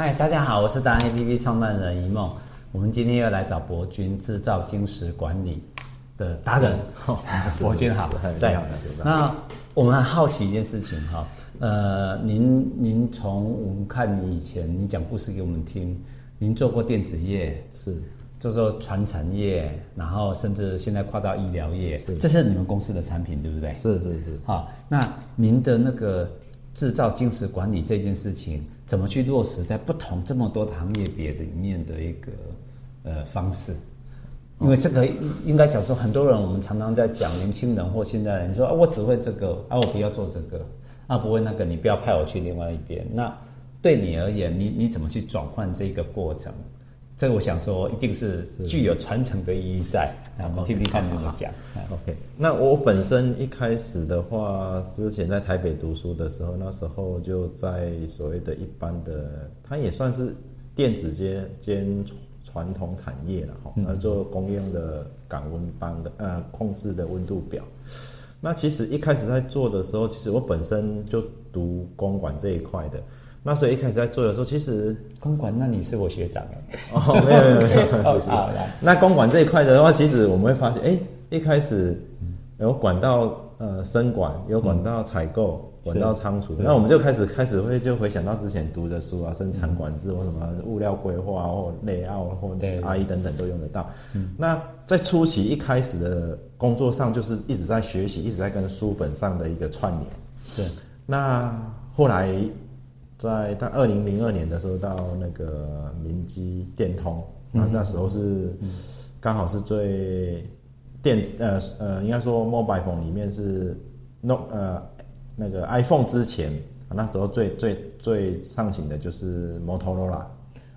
嗨，大家好，我是达人 APP 创办人一梦。我们今天又来找博君制造晶石管理的达人。博君好，对。那我们很好奇一件事情哈，呃，您您从我们看你以前你讲故事给我们听，您做过电子业是，做做传产业，然后甚至现在跨到医疗业，是，这是你们公司的产品对不对？是是是。好，那您的那个。制造精实管理这件事情，怎么去落实在不同这么多行业别里面的一个呃方式？因为这个应该讲说，很多人我们常常在讲年轻人或现在人说啊，我只会这个啊，我不要做这个啊，不会那个，你不要派我去另外一边。那对你而言，你你怎么去转换这个过程？这个我想说，一定是具有传承的意义在。我们听听看你怎么讲。OK，那我本身一开始的话，之前在台北读书的时候，那时候就在所谓的一般的，它也算是电子间兼传统产业了哈，那做公用的感温班的呃控制的温度表。那其实一开始在做的时候，其实我本身就读公管这一块的。那所以一开始在做的时候，其实公管，那你是我学长哎。哦，没有没有没有。好，来。那公管这一块的话，其实我们会发现，哎，一开始有管道呃生管，有管道采购，管道仓储。那我们就开始开始会就回想到之前读的书啊，生产管制或什么物料规划或内奥或阿姨等等都用得到。那在初期一开始的工作上，就是一直在学习，一直在跟书本上的一个串联。是。那后来。在到二零零二年的时候，到那个明基电通，那那时候是刚好是最电呃呃，应该说 mobile phone 里面是 no 呃那个 iPhone 之前，那时候最最最上行的就是 Motorola。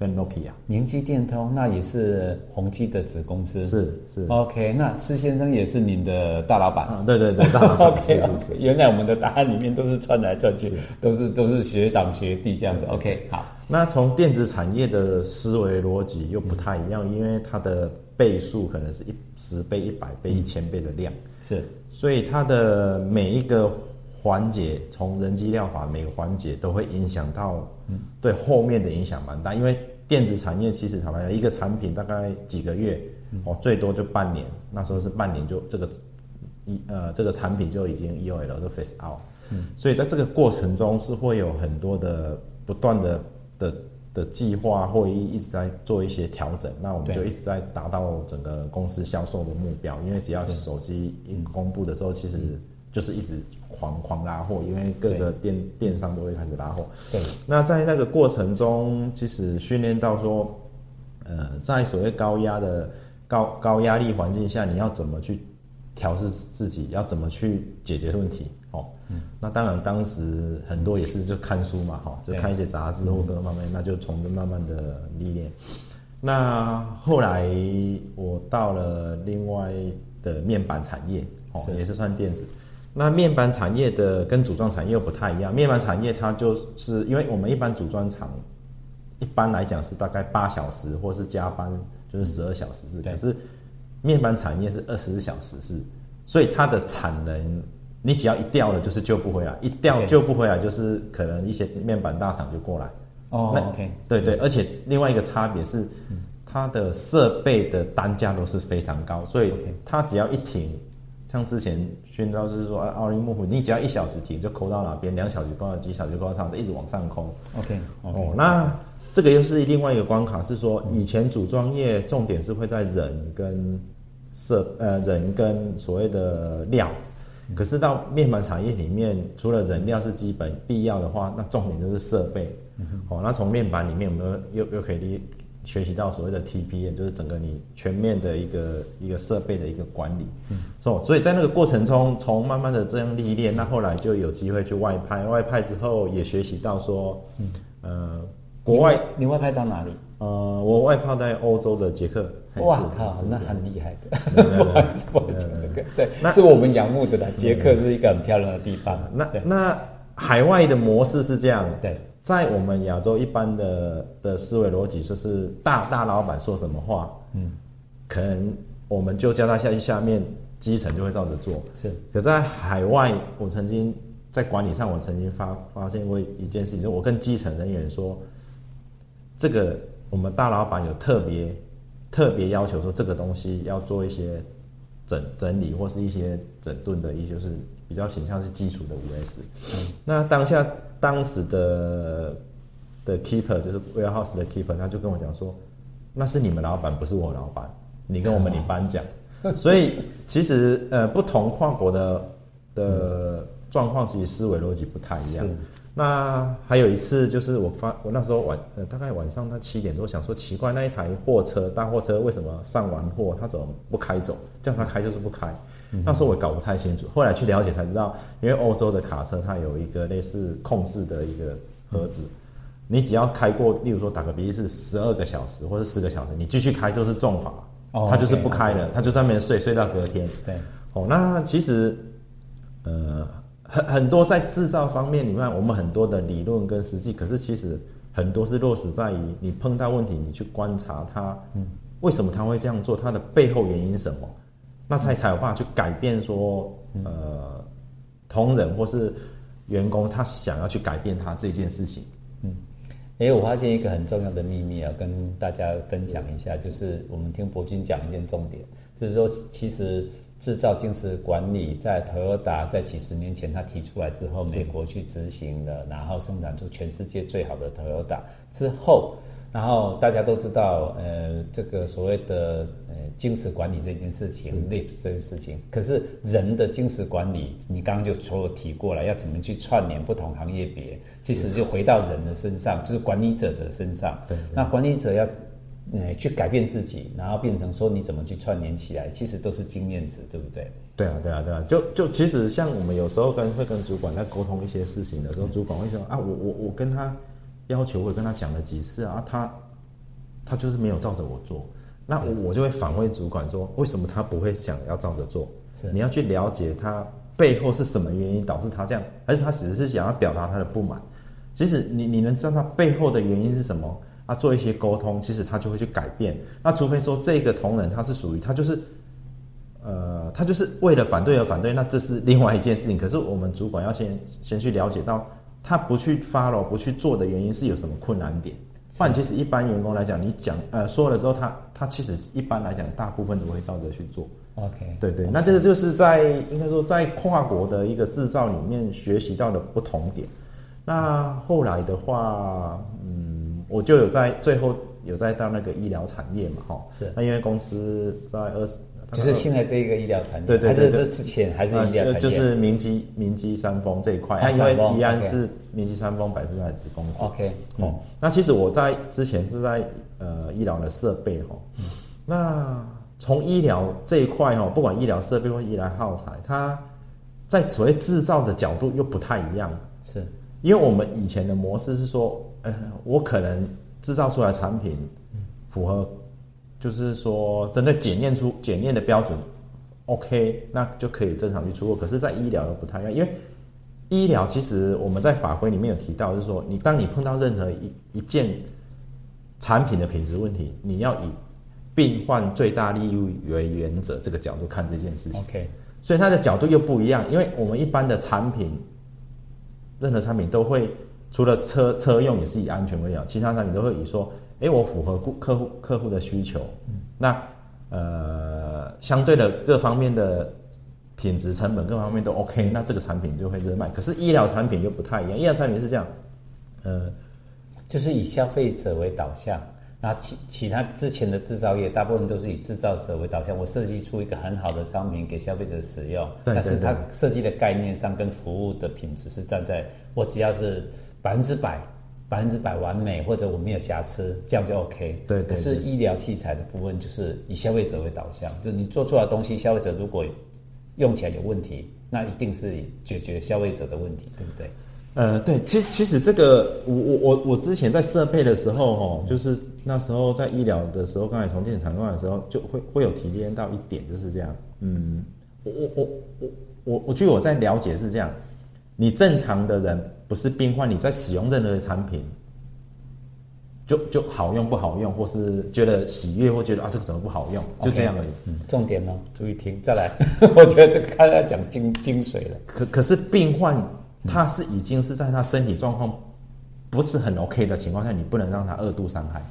跟 Nokia，明基电通那也是宏基的子公司，是是。OK，那施先生也是您的大老板，啊、对对对，大老板。OK，原来我们的答案里面都是串来串去，都是都是学长学弟这样的。OK，好。那从电子产业的思维逻辑又不太一样，因为它的倍数可能是一十倍、一百倍、一千倍的量，是。所以它的每一个环节，从人机料法每个环节都会影响到，对后面的影响蛮大，因为。电子产业其实坦白讲，一个产品大概几个月，哦，最多就半年。那时候是半年就这个一呃这个产品就已经 EOL 就 phase out。嗯，所以在这个过程中是会有很多的不断的的的计划会议一直在做一些调整。那我们就一直在达到整个公司销售的目标。因为只要手机一公布的时候，其实就是一直。狂狂拉货，因为各个电电商都会开始拉货。对，那在那个过程中，其实训练到说，呃，在所谓高压的高高压力环境下，你要怎么去调试自己，要怎么去解决问题？哦，嗯，那当然当时很多也是就看书嘛，哈，就看一些杂志或各个方面，那就从中慢慢的历练。那后来我到了另外的面板产业，哦，也是算电子。那面板产业的跟组装产业又不太一样。面板产业它就是因为我们一般组装厂，一般来讲是大概八小时或是加班就是十二小时制，可是面板产业是二十四小时制，所以它的产能你只要一掉了就是救不回来，一掉救不回来就是可能一些面板大厂就过来。哦，OK，对对，而且另外一个差别是它的设备的单价都是非常高，所以它只要一停。像之前宣召就是说，奥林幕府，你只要一小时停就抠到哪边，两小时抠到几小时抠到上，一直往上抠。OK，, okay 哦，那这个又是另外一个关卡，是说以前组装业重点是会在人跟设呃人跟所谓的料，可是到面板产业里面，除了人料是基本必要的话，那重点就是设备。哦，那从面板里面，我们又又可以学习到所谓的 TPM，就是整个你全面的一个一个设备的一个管理，嗯，所以在那个过程中，从慢慢的这样历练，那后来就有机会去外派，外派之后也学习到说，嗯，呃，国外你，你外派到哪里？呃，我外派在欧洲的捷克。哇靠，那很厉害的，不好意思，不好意思，对，那是我们仰慕的啦。捷克是一个很漂亮的地方。那那海外的模式是这样，对。在我们亚洲一般的的思维逻辑，就是大大老板说什么话，嗯，可能我们就叫他下去，下面基层就会照着做。是，可在海外，我曾经在管理上，我曾经发发现过一件事情，就是我跟基层人员说，这个我们大老板有特别特别要求说，这个东西要做一些整整理或是一些整顿的，一些就是比较形象是基础的五 S。嗯，那当下当时的的 keeper 就是 warehouse 的 keeper，他就跟我讲说，那是你们老板，不是我老板，你跟我们领班讲。所以其实呃，不同跨国的的状况，其实思维逻辑不太一样。那还有一次，就是我发我那时候晚呃大概晚上他七点多，想说奇怪，那一台货车大货车为什么上完货他怎么不开走？叫他开就是不开。那时候我搞不太清楚，后来去了解才知道，因为欧洲的卡车它有一个类似控制的一个盒子，你只要开过，例如说打个比喻是十二个小时或者十个小时，你继续开就是重罚，他就是不开了，他就在那边睡睡到隔天。对，哦，那其实呃。很很多在制造方面里面，我们很多的理论跟实际，可是其实很多是落实在于你碰到问题，你去观察它，嗯，为什么他会这样做，它的背后原因什么，那才才有办法去改变说，呃，同仁或是员工他想要去改变他这件事情，嗯，哎、欸，我发现一个很重要的秘密啊，跟大家分享一下，就是我们听伯君讲一件重点，就是说其实。制造精实管理在 Toyota 在几十年前他提出来之后，美国去执行了，然后生产出全世界最好的 Toyota 之后，然后大家都知道，呃，这个所谓的呃精实管理这件事情，LEAP 这件事情，可是人的精实管理，你刚刚就所有提过了，要怎么去串联不同行业别，其实就回到人的身上，就是管理者的身上。对，那管理者要。嗯，去改变自己，然后变成说你怎么去串联起来，其实都是经验值，对不对？对啊，对啊，对啊。就就其实像我们有时候跟会跟主管在沟通一些事情的时候，主管会说啊，我我我跟他要求，我跟他讲了几次啊，他他就是没有照着我做，那我我就会反问主管说，为什么他不会想要照着做？是你要去了解他背后是什么原因导致他这样，还是他只是想要表达他的不满？其实你你能知道他背后的原因是什么？他做一些沟通，其实他就会去改变。那除非说这个同仁他是属于他就是，呃，他就是为了反对而反对，那这是另外一件事情。可是我们主管要先先去了解到，他不去 follow 不去做的原因是有什么困难点。不然其实一般员工来讲，你讲呃说了之后，他他其实一般来讲大部分都会照着去做。OK，对对，那这个就是在应该说在跨国的一个制造里面学习到的不同点。那后来的话，嗯。我就有在最后有在到那个医疗产业嘛，哈，是。那因为公司在二十，就是现在这个医疗产业，对对对，还是之前还是医疗产业，就是明基明基三丰这一块。啊，因为宜安是明基三丰百分之百子公司。OK，哦，那其实我在之前是在呃医疗的设备哈，那从医疗这一块哈，不管医疗设备或医疗耗材，它在所谓制造的角度又不太一样，是因为我们以前的模式是说。呃，我可能制造出来的产品符合，就是说针对检验出检验的标准，OK，那就可以正常去出货。可是，在医疗又不太一样，因为医疗其实我们在法规里面有提到，就是说，你当你碰到任何一一件产品的品质问题，你要以病患最大利益为原则这个角度看这件事情。OK，所以它的角度又不一样，因为我们一般的产品，任何产品都会。除了车车用也是以安全为主，其他产品都会以说，哎、欸，我符合顾客户客户的需求，嗯、那呃相对的各方面的品质、成本各方面都 OK，那这个产品就会热卖。可是医疗产品又不太一样，医疗产品是这样，呃，就是以消费者为导向，那其其他之前的制造业大部分都是以制造者为导向，我设计出一个很好的商品给消费者使用，对对对，但是它设计的概念上跟服务的品质是站在我只要是。百分之百，百分之百完美，或者我没有瑕疵，这样就 OK。对，对，对。可是医疗器材的部分就是以消费者为导向，就是你做出来的东西，消费者如果用起来有问题，那一定是解决消费者的问题，对不对？呃，对，其其实这个，我我我我之前在设备的时候，哦，就是那时候在医疗的时候，刚才从电子厂过来的时候，就会会有提炼到一点，就是这样。嗯，我我我我我我据我在了解是这样，你正常的人。不是病患，你在使用任何的产品，就就好用不好用，或是觉得喜悦，或觉得啊这个怎么不好用就这样而已。嗯，重点呢，注意听，再来。我觉得这个开始要讲精精髓了。可可是病患他是已经是在他身体状况不是很 OK 的情况下，你不能让他二度伤害。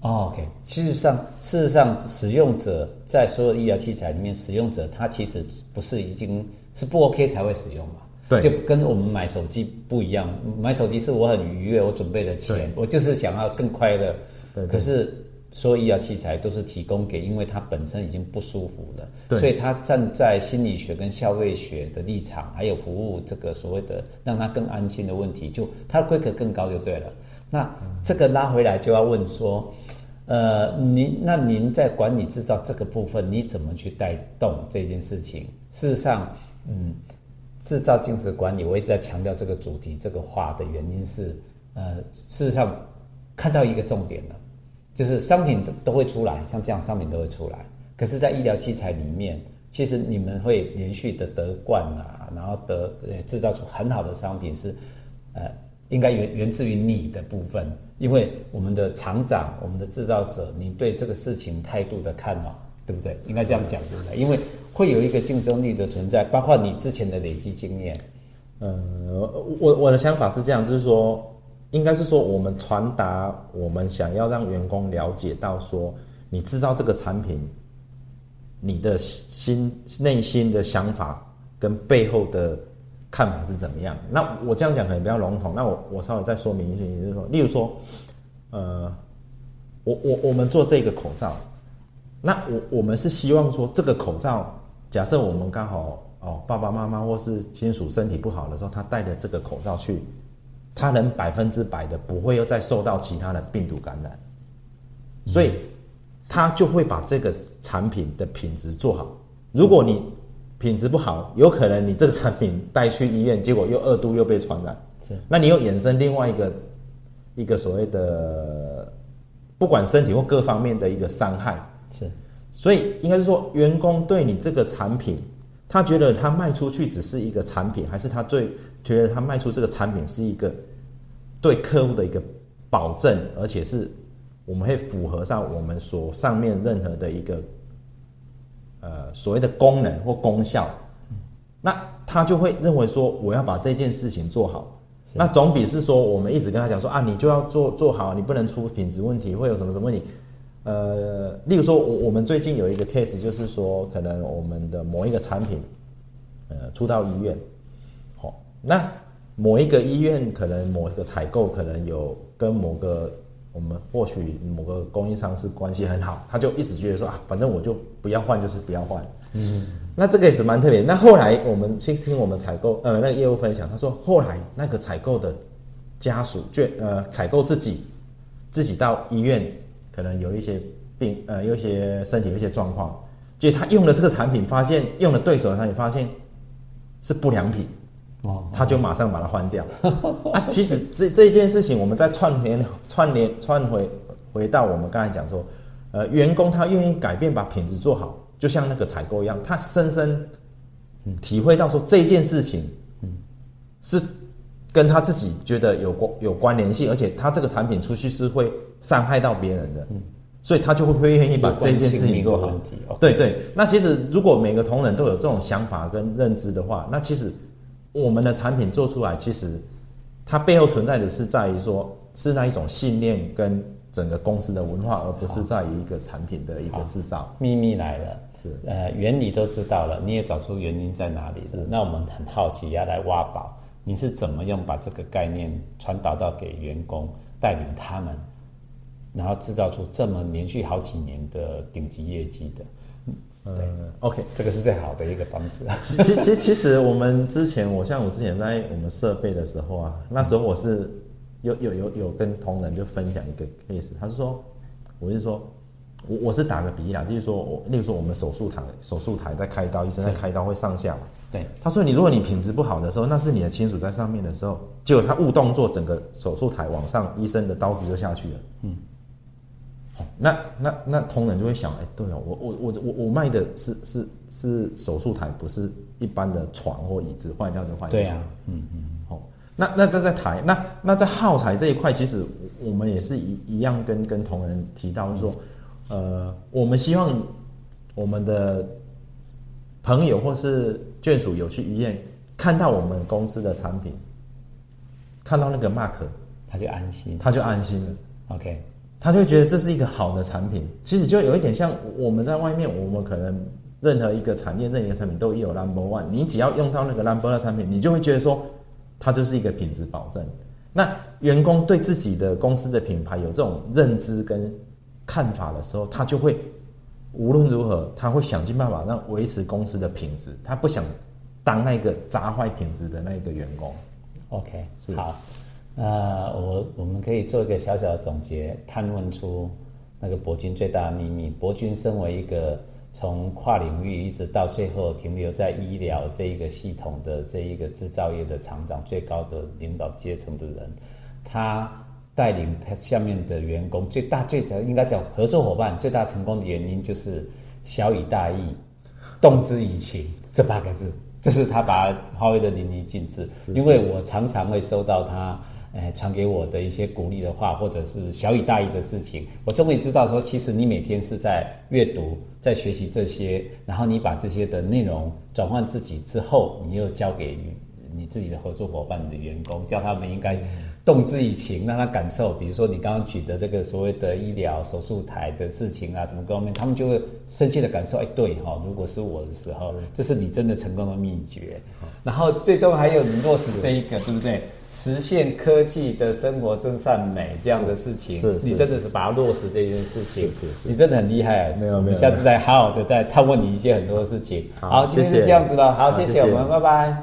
哦，OK，事实上，事实上，使用者在所有医疗器材里面，使用者他其实不是已经是不 OK 才会使用嘛？对，就跟我们买手机不一样，买手机是我很愉悦，我准备了钱，我就是想要更快乐。对，对，可是所有医疗器材都是提供给，因为他本身已经不舒服了，对，所以他站在心理学跟消费学的立场，还有服务这个所谓的让他更安心的问题，就他的规格更高就对了。那这个拉回来就要问说，呃，您那您在管理制造这个部分，你怎么去带动这件事情？事实上，嗯，制造精实管理，我一直在强调这个主题这个话的原因是，呃，事实上看到一个重点了，就是商品都都会出来，像这样商品都会出来，可是，在医疗器材里面，其实你们会连续的得冠啊，然后得制造出很好的商品是，呃。应该源源自于你的部分，因为我们的厂长、我们的制造者，你对这个事情态度的看法，对不对？应该这样讲，对不对？因为会有一个竞争力的存在，包括你之前的累积经验。嗯，我我的想法是这样，就是说，应该是说，我们传达我们想要让员工了解到，说你知道这个产品，你的心内心的想法跟背后的。看法是怎么样？那我这样讲可能比较笼统。那我我稍微再说明一些，就是说，例如说，呃，我我我们做这个口罩，那我我们是希望说，这个口罩，假设我们刚好哦，爸爸妈妈或是亲属身体不好的时候，他戴着这个口罩去，他能百分之百的不会又再受到其他的病毒感染，所以他就会把这个产品的品质做好。如果你品质不好，有可能你这个产品带去医院，结果又二度又被传染。是，那你又衍生另外一个一个所谓的不管身体或各方面的一个伤害。是，所以应该是说，员工对你这个产品，他觉得他卖出去只是一个产品，还是他最觉得他卖出这个产品是一个对客户的一个保证，而且是我们会符合上我们所上面任何的一个。呃，所谓的功能或功效，那他就会认为说，我要把这件事情做好，那总比是说我们一直跟他讲说啊，你就要做做好，你不能出品质问题，会有什么什么问题？呃，例如说，我我们最近有一个 case，就是说，可能我们的某一个产品，呃，出到医院，好，那某一个医院可能某一个采购可能有跟某个。我们或许某个供应商是关系很好，他就一直觉得说啊，反正我就不要换，就是不要换。嗯，那这个也是蛮特别。那后来我们去听我们采购呃那个业务分享，他说后来那个采购的家属就呃采购自己自己到医院，可能有一些病呃有一些身体有一些状况，结果他用了这个产品，发现用了对手的产品，发现是不良品。哦，他就马上把它换掉 啊！其实这这件事情，我们再串联、串联、串回回到我们刚才讲说，呃，员工他愿意改变，把品质做好，就像那个采购一样，他深深体会到说这件事情，嗯，是跟他自己觉得有关有关联性，而且他这个产品出去是会伤害到别人的，嗯，所以他就会会愿意把这件事情做好。对对，那其实如果每个同仁都有这种想法跟认知的话，那其实。我们的产品做出来，其实它背后存在的是在于说，是那一种信念跟整个公司的文化，而不是在于一个产品的一个制造。秘密来了，是呃原理都知道了，你也找出原因在哪里了。那我们很好奇，要来挖宝，你是怎么样把这个概念传导到给员工，带领他们，然后制造出这么连续好几年的顶级业绩的？嗯，OK，这个是最好的一个方式。其其其其实我们之前，我像我之前在我们设备的时候啊，那时候我是有有有有跟同仁就分享一个 case，他是说，我是说，我我是打个比喻啦，就是说我，例如说我们手术台手术台在开刀，医生在开刀会上下嘛。对。他说你如果你品质不好的时候，那是你的亲属在上面的时候，结果他误动作，整个手术台往上，医生的刀子就下去了。嗯。那那那同仁就会想，哎、欸，对哦，我我我我我卖的是是是手术台，不是一般的床或椅子，坏掉就坏掉。对啊，嗯嗯，好，那那这在台，那那在耗材这一块，其实我们也是一一样跟跟同仁提到，就是说，呃，我们希望我们的朋友或是眷属有去医院看到我们公司的产品，看到那个 mark。他就安心，他就安心了。OK，他就会觉得这是一个好的产品。其实就有一点像我们在外面，我们可能任何一个产业、任何一个产品都有 Number One，你只要用到那个 Number One 产品，你就会觉得说，它就是一个品质保证。那员工对自己的公司的品牌有这种认知跟看法的时候，他就会无论如何，他会想尽办法让维持公司的品质，他不想当那个砸坏品质的那个员工。OK，是好。那我我们可以做一个小小的总结，探问出那个博君最大的秘密。博君身为一个从跨领域一直到最后停留在医疗这一个系统的这一个制造业的厂长，最高的领导阶层的人，他带领他下面的员工，最大最应该讲合作伙伴最大成功的原因就是晓以大义，动之以情这八个字，这是他把它发挥的淋漓尽致。因为我常常会收到他。哎，传给我的一些鼓励的话，或者是小以大意的事情，我终于知道说，其实你每天是在阅读，在学习这些，然后你把这些的内容转换自己之后，你又交给你自己的合作伙伴、你的员工，叫他们应该动之以情，让他感受。比如说你刚刚举的这个所谓的医疗手术台的事情啊，什么各方面，他们就会深切的感受。哎，对哈，如果是我的时候，这是你真的成功的秘诀。然后最终还有你落实这一个，对不对？实现科技的生活真善美这样的事情，你真的是把它落实这件事情，你真的很厉害。没有没有，下次再好好的再探问你一些很多的事情。好，好，今天是这样子了。好，谢谢，我们。拜拜。